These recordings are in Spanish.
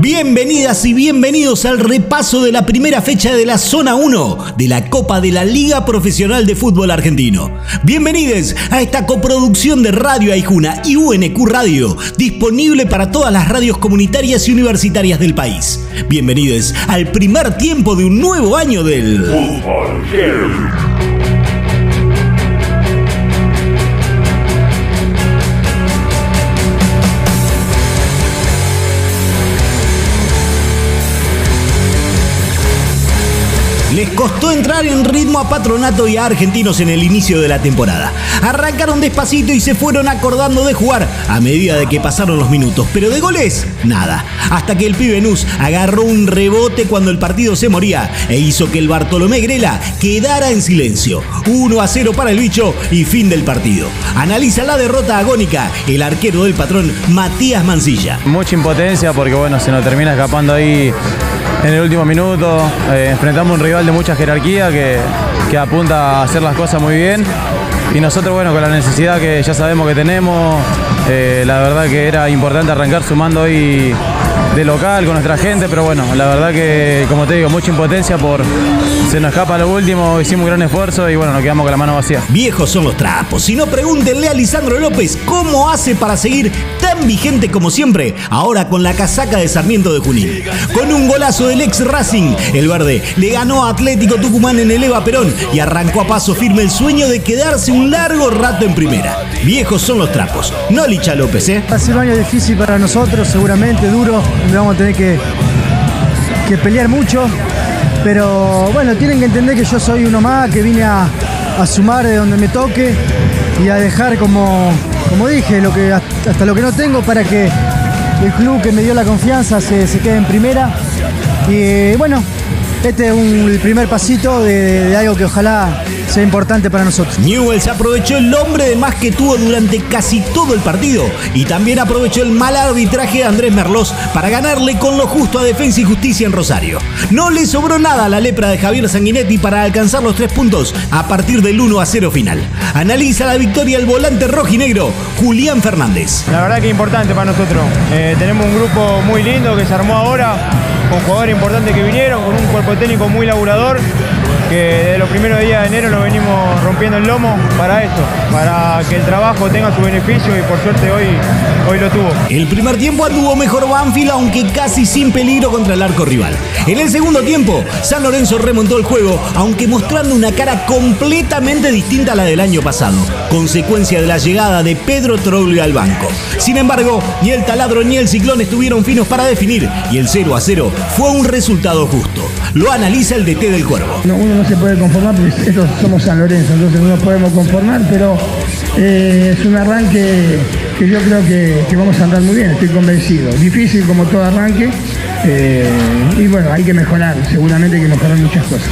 Bienvenidas y bienvenidos al repaso de la primera fecha de la Zona 1 de la Copa de la Liga Profesional de Fútbol Argentino. Bienvenidos a esta coproducción de Radio Aijuna y UNQ Radio, disponible para todas las radios comunitarias y universitarias del país. Bienvenidos al primer tiempo de un nuevo año del Fútbol. Les costó entrar en ritmo a Patronato y a Argentinos en el inicio de la temporada. Arrancaron despacito y se fueron acordando de jugar a medida de que pasaron los minutos, pero de goles, nada. Hasta que el pibe Nus agarró un rebote cuando el partido se moría e hizo que el Bartolomé Grela quedara en silencio. 1 a 0 para el bicho y fin del partido. Analiza la derrota agónica el arquero del patrón Matías Mancilla. Mucha impotencia porque bueno, se nos termina escapando ahí en el último minuto. Eh, enfrentamos un rival de mucha jerarquía que, que apunta a hacer las cosas muy bien. Y nosotros, bueno, con la necesidad que ya sabemos que tenemos, eh, la verdad que era importante arrancar sumando hoy de local con nuestra gente, pero bueno, la verdad que, como te digo, mucha impotencia por se nos escapa lo último, hicimos un gran esfuerzo y bueno, nos quedamos con la mano vacía. Viejos son los trapos. Si no, pregúntenle a Lisandro López cómo hace para seguir tan vigente como siempre, ahora con la casaca de Sarmiento de Junín. Con un golazo del ex Racing, el verde le ganó a Atlético Tucumán en el Eva Perón y arrancó a paso firme el sueño de quedarse un largo rato en primera. Viejos son los trapos. No Licha López, ¿eh? Ha sido un año difícil para nosotros, seguramente duro vamos a tener que, que pelear mucho. Pero bueno, tienen que entender que yo soy uno más, que vine a, sumar de donde me toque y a dejar como, como dije, hasta lo que no tengo para que el club que me dio la confianza se, se quede en primera. Y bueno, este es un, el primer pasito de, algo que ojalá sea importante para nosotros. Newells aprovechó el hombre de más que tuvo durante casi todo el partido y también aprovechó el mal arbitraje de Andrés Merlos para ganarle con lo justo a Defensa y Justicia en Rosario. No le sobró nada a la lepra de Javier Sanguinetti para alcanzar los tres puntos a partir del 1 a 0 final. Analiza la victoria el volante rojinegro Julián Fernández. La verdad que importante para nosotros. Eh, tenemos un grupo muy lindo que se armó ahora con jugadores importantes que vinieron, con un cuerpo técnico muy laburador, que desde los primeros días de enero lo venimos rompiendo el lomo para eso, para que el trabajo tenga su beneficio y por suerte hoy, hoy lo tuvo. El primer tiempo anduvo mejor Banfield, aunque casi sin peligro contra el arco rival. En el segundo tiempo, San Lorenzo remontó el juego, aunque mostrando una cara completamente distinta a la del año pasado, consecuencia de la llegada de Pedro Troglio al banco. Sin embargo, ni el taladro ni el ciclón estuvieron finos para definir y el 0 a 0 fue un resultado justo. Lo analiza el DT del Cuervo. uno no se puede conformar porque estos somos San Lorenzo, entonces no nos podemos conformar, pero eh, es un arranque que yo creo que, vamos a andar muy bien, estoy convencido. Difícil como todo arranque eh, y bueno, hay que mejorar, seguramente hay que mejorar muchas cosas.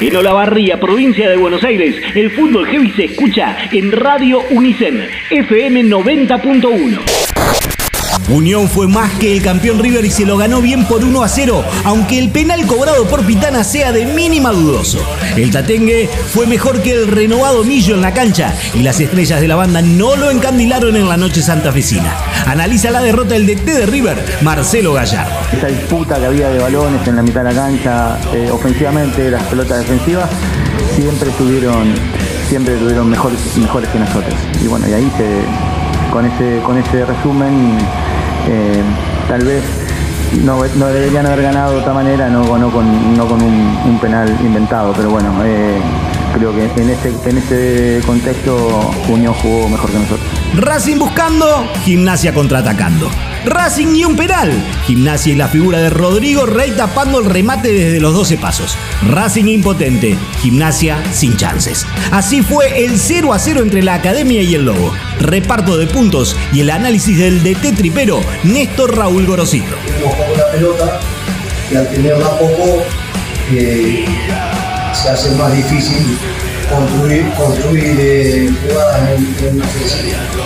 En Olavarría, provincia de Buenos Aires, el fútbol heavy se escucha en Radio Unicen, FM 90.1. Unión fue más que el campeón River y se lo ganó bien por 1 a 0, aunque el penal cobrado por Pitana sea de mínima dudoso. El Tatengue fue mejor que el renovado Millo en la cancha y las estrellas de la banda no lo encandilaron en la noche santafesina. Analiza la derrota del DT de River, Marcelo Gallardo. Esa disputa que había de balones en la mitad de la cancha, eh, ofensivamente, las pelotas defensivas, siempre tuvieron, siempre tuvieron mejores, mejores que nosotros. Y bueno, y ahí con ese, con ese resumen eh, tal vez no, deberían haber ganado de otra manera, no, con, un, penal inventado, pero bueno, eh, creo que en este, en este contexto Unión jugó mejor que nosotros. Racing buscando, gimnasia contraatacando. Racing y un penal. Gimnasia y la figura de Rodrigo Rey tapando el remate desde los 12 pasos. Racing impotente, gimnasia sin chances. Así fue el 0 a 0 entre la Academia y el Lobo. Reparto de puntos y el análisis del DT tripero Néstor Raúl Gorosito. la pelota y al tenerla poco eh, se hace más difícil construir, construir eh, jugadas en,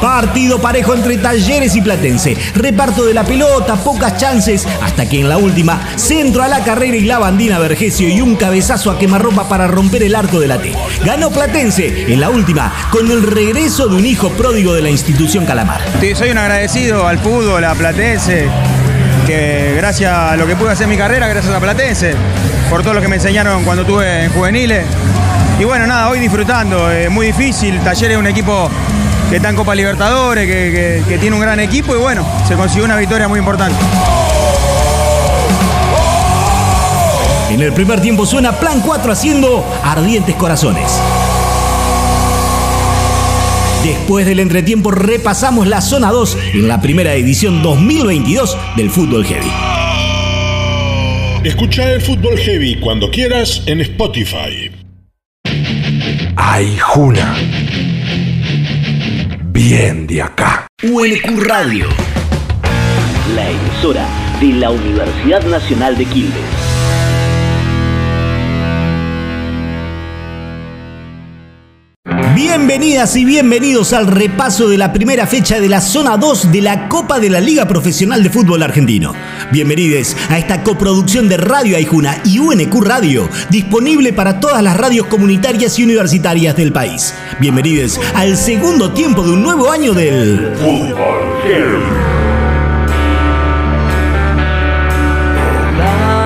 Partido parejo entre Talleres y Platense. Reparto de la pelota, pocas chances, hasta que en la última, centro a la carrera y la bandina Vergesio y un cabezazo a quemarropa para romper el arco de la T. Ganó Platense en la última con el regreso de un hijo pródigo de la institución Calamar. Sí, soy un agradecido al fútbol, a Platense que gracias a lo que pude hacer en mi carrera, gracias a Platense, por todo lo que me enseñaron cuando estuve en juveniles. Y bueno, nada, hoy disfrutando, es muy difícil, Talleres es un equipo que está en Copa Libertadores, que, que tiene un gran equipo y bueno, se consiguió una victoria muy importante. En el primer tiempo suena Plan 4 haciendo ardientes corazones. Después del entretiempo repasamos la zona 2 en la primera edición 2022 del Fútbol Heavy. Escucha el Fútbol Heavy cuando quieras en Spotify. Ay, Juna. Bien de acá. UNQ Radio. La emisora de la Universidad Nacional de Quilmes. Bienvenidas y bienvenidos al repaso de la primera fecha de la zona 2 de la Copa de la Liga Profesional de Fútbol Argentino. Bienvenidos a esta coproducción de Radio Aijuna y UNQ Radio, disponible para todas las radios comunitarias y universitarias del país. Bienvenidos al segundo tiempo de un nuevo año del Fútbol Heavy. Ya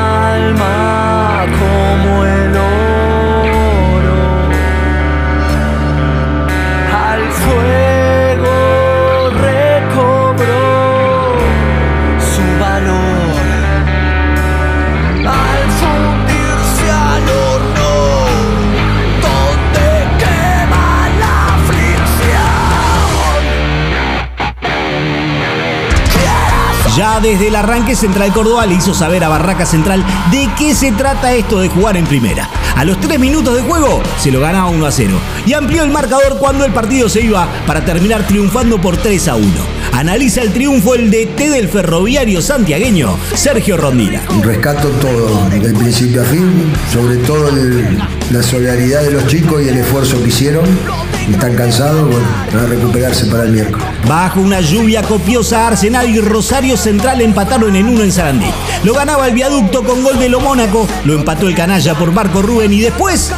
desde el arranque Central Córdoba le hizo saber a Barraca Central de qué se trata esto de jugar en primera. A los 3 minutos de juego se lo ganaba 1 a 0 y amplió el marcador cuando el partido se iba para terminar triunfando por 3 a 1. Analiza el triunfo el DT del ferroviario santiagueño, Sergio Rondina. Rescato todo, del principio a fin, sobre todo la solidaridad de los chicos y el esfuerzo que hicieron están cansados, bueno, van a recuperarse para el miércoles. Bajo una lluvia copiosa, Arsenal y Rosario Central empataron en uno en Sarandí. Lo ganaba el viaducto con gol de lo Mónaco, lo empató el canalla por Marco Rubén y después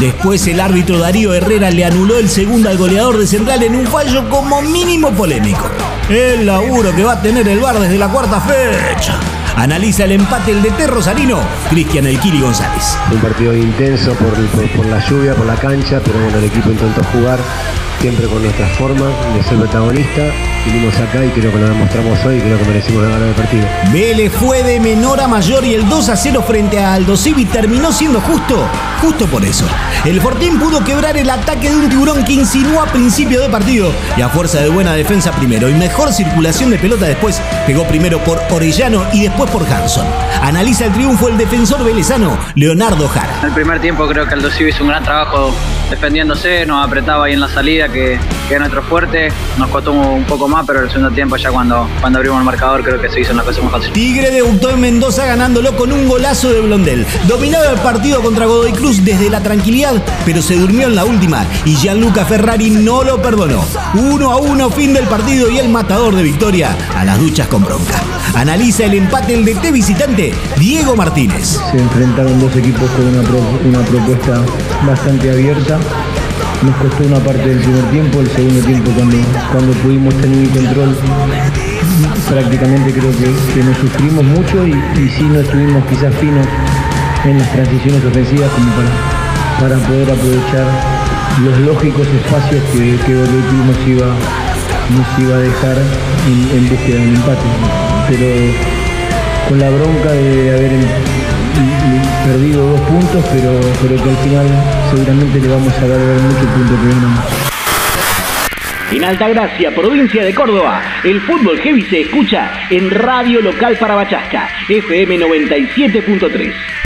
Después el árbitro Darío Herrera le anuló el segundo al goleador de Central en un fallo como mínimo polémico. El laburo que va a tener el bar desde la cuarta fecha. Analiza el empate el DT Rosarino, Cristian El Kiri González. Un partido intenso por, por, la lluvia, por la cancha, pero bueno, el equipo intentó jugar siempre con nuestras formas de ser protagonista. Vinimos acá y creo que lo demostramos hoy y creo que merecimos ganar el partido. Vélez fue de menor a mayor y el 2 a 0 frente a Aldo Civi terminó siendo justo, justo por eso. El Fortín pudo quebrar el ataque de un tiburón que insinuó a principio de partido y a fuerza de buena defensa primero y mejor circulación de pelota después pegó primero por Orellano y después por Hanson. Analiza el triunfo el defensor velezano Leonardo Jara. En el primer tiempo creo que Aldo Civi hizo un gran trabajo defendiéndose, nos apretaba ahí en la salida que, que es nuestro fuerte, nos costó un poco más pero el segundo tiempo ya cuando, cuando abrimos el marcador creo que se hizo una cosa muy fácil. Tigre debutó en Mendoza ganándolo con un golazo de Blondel. Dominaba el partido contra Godoy Cruz desde la tranquilidad, pero se durmió en la última y Gianluca Ferrari no lo perdonó. Uno a uno fin del partido y el matador de victoria a las duchas con bronca. Analiza el empate el DT visitante Diego Martínez. Se enfrentaron dos equipos con una, una propuesta bastante abierta nos costó una parte del primer tiempo, el segundo tiempo cuando, cuando pudimos tener el control prácticamente creo que, nos sufrimos mucho y, y, sí no estuvimos quizás finos en las transiciones ofensivas como para, para poder aprovechar los lógicos espacios que, que nos iba, nos iba a dejar en, en búsqueda de un empate. Pero con la bronca de haber perdido dos puntos, pero, pero que al final seguramente le vamos a dar mucho punto que viene En Altagracia, provincia de Córdoba, el fútbol heavy se escucha en Radio Local para Bachasca, FM 97.3.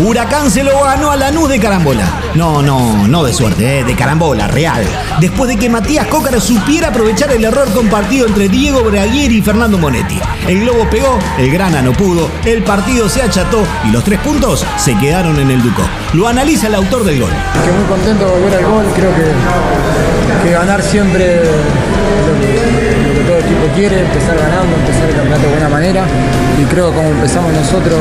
Huracán se lo ganó a Lanús de carambola. No, no, no de suerte, eh, de carambola, real. Después de que Matías Cócaro supiera aprovechar el error compartido entre Diego Braguieri y Fernando Monetti. El globo pegó, el grana no pudo, el partido se acható y los tres puntos se quedaron en el Duco. Lo analiza el autor del gol. Que muy contento de volver al gol, creo que, que ganar siempre quiere, empezar ganando, empezar el campeonato de buena manera y creo que como empezamos nosotros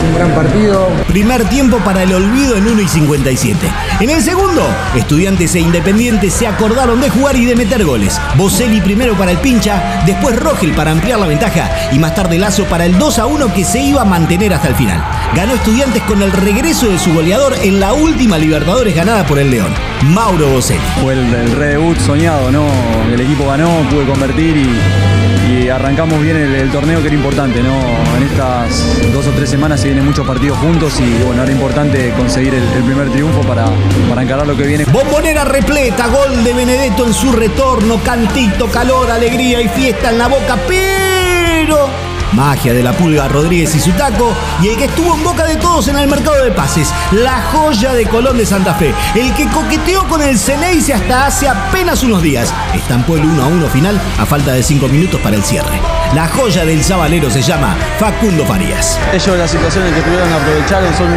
fue un gran partido. Primer tiempo para el olvido en 1 y 57. En el segundo, estudiantes e independientes se acordaron de jugar y de meter goles. Boselli primero para el pincha, después Rogel para ampliar la ventaja y más tarde Lazo para el 2 a 1 que se iba a mantener hasta el final. Ganó estudiantes con el regreso de su goleador en la última Libertadores ganada por el León, Mauro Boselli. Fue el, el redebut soñado, ¿no? El equipo ganó, pude convertir y, y arrancamos bien el, torneo que era importante, ¿no? En estas dos o tres semanas se vienen muchos partidos juntos y bueno, era importante conseguir el, el primer triunfo para, para encarar lo que viene. Bombonera repleta, gol de Benedetto en su retorno, cantito, calor, alegría y fiesta en la boca, pero magia de la pulga Rodríguez y su taco, y el que estuvo en boca de todos en el mercado de pases, la joya de Colón de Santa Fe, el que coqueteó con el Ceneice hasta hace apenas unos días, estampó el 1 a 1 final a falta de 5 minutos para el cierre. La joya del sabalero se llama Facundo Farías. Ellos las situaciones que tuvieron aprovecharon, son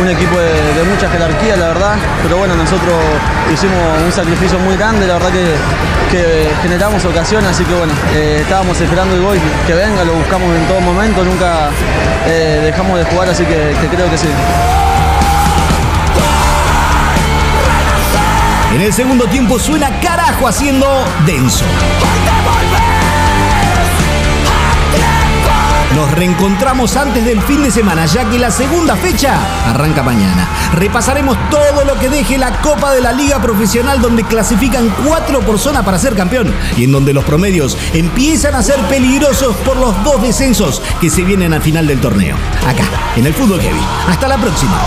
un equipo de, de, mucha jerarquía, la verdad, pero bueno, nosotros hicimos un sacrificio muy grande, la verdad que, generamos ocasión, así que bueno, eh, estábamos esperando el gol que venga, lo buscamos en todo momento, nunca eh, dejamos de jugar, así que, que creo que sí. En el segundo tiempo suena carajo haciendo denso. Nos reencontramos antes del fin de semana, ya que la segunda fecha arranca mañana. Repasaremos todo lo que deje la Copa de la Liga Profesional, donde clasifican cuatro por zona para ser campeón y en donde los promedios empiezan a ser peligrosos por los dos descensos que se vienen al final del torneo. Acá, en el Fútbol Heavy. Hasta la próxima.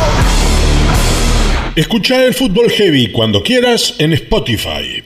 Escucha el Fútbol Heavy cuando quieras en Spotify.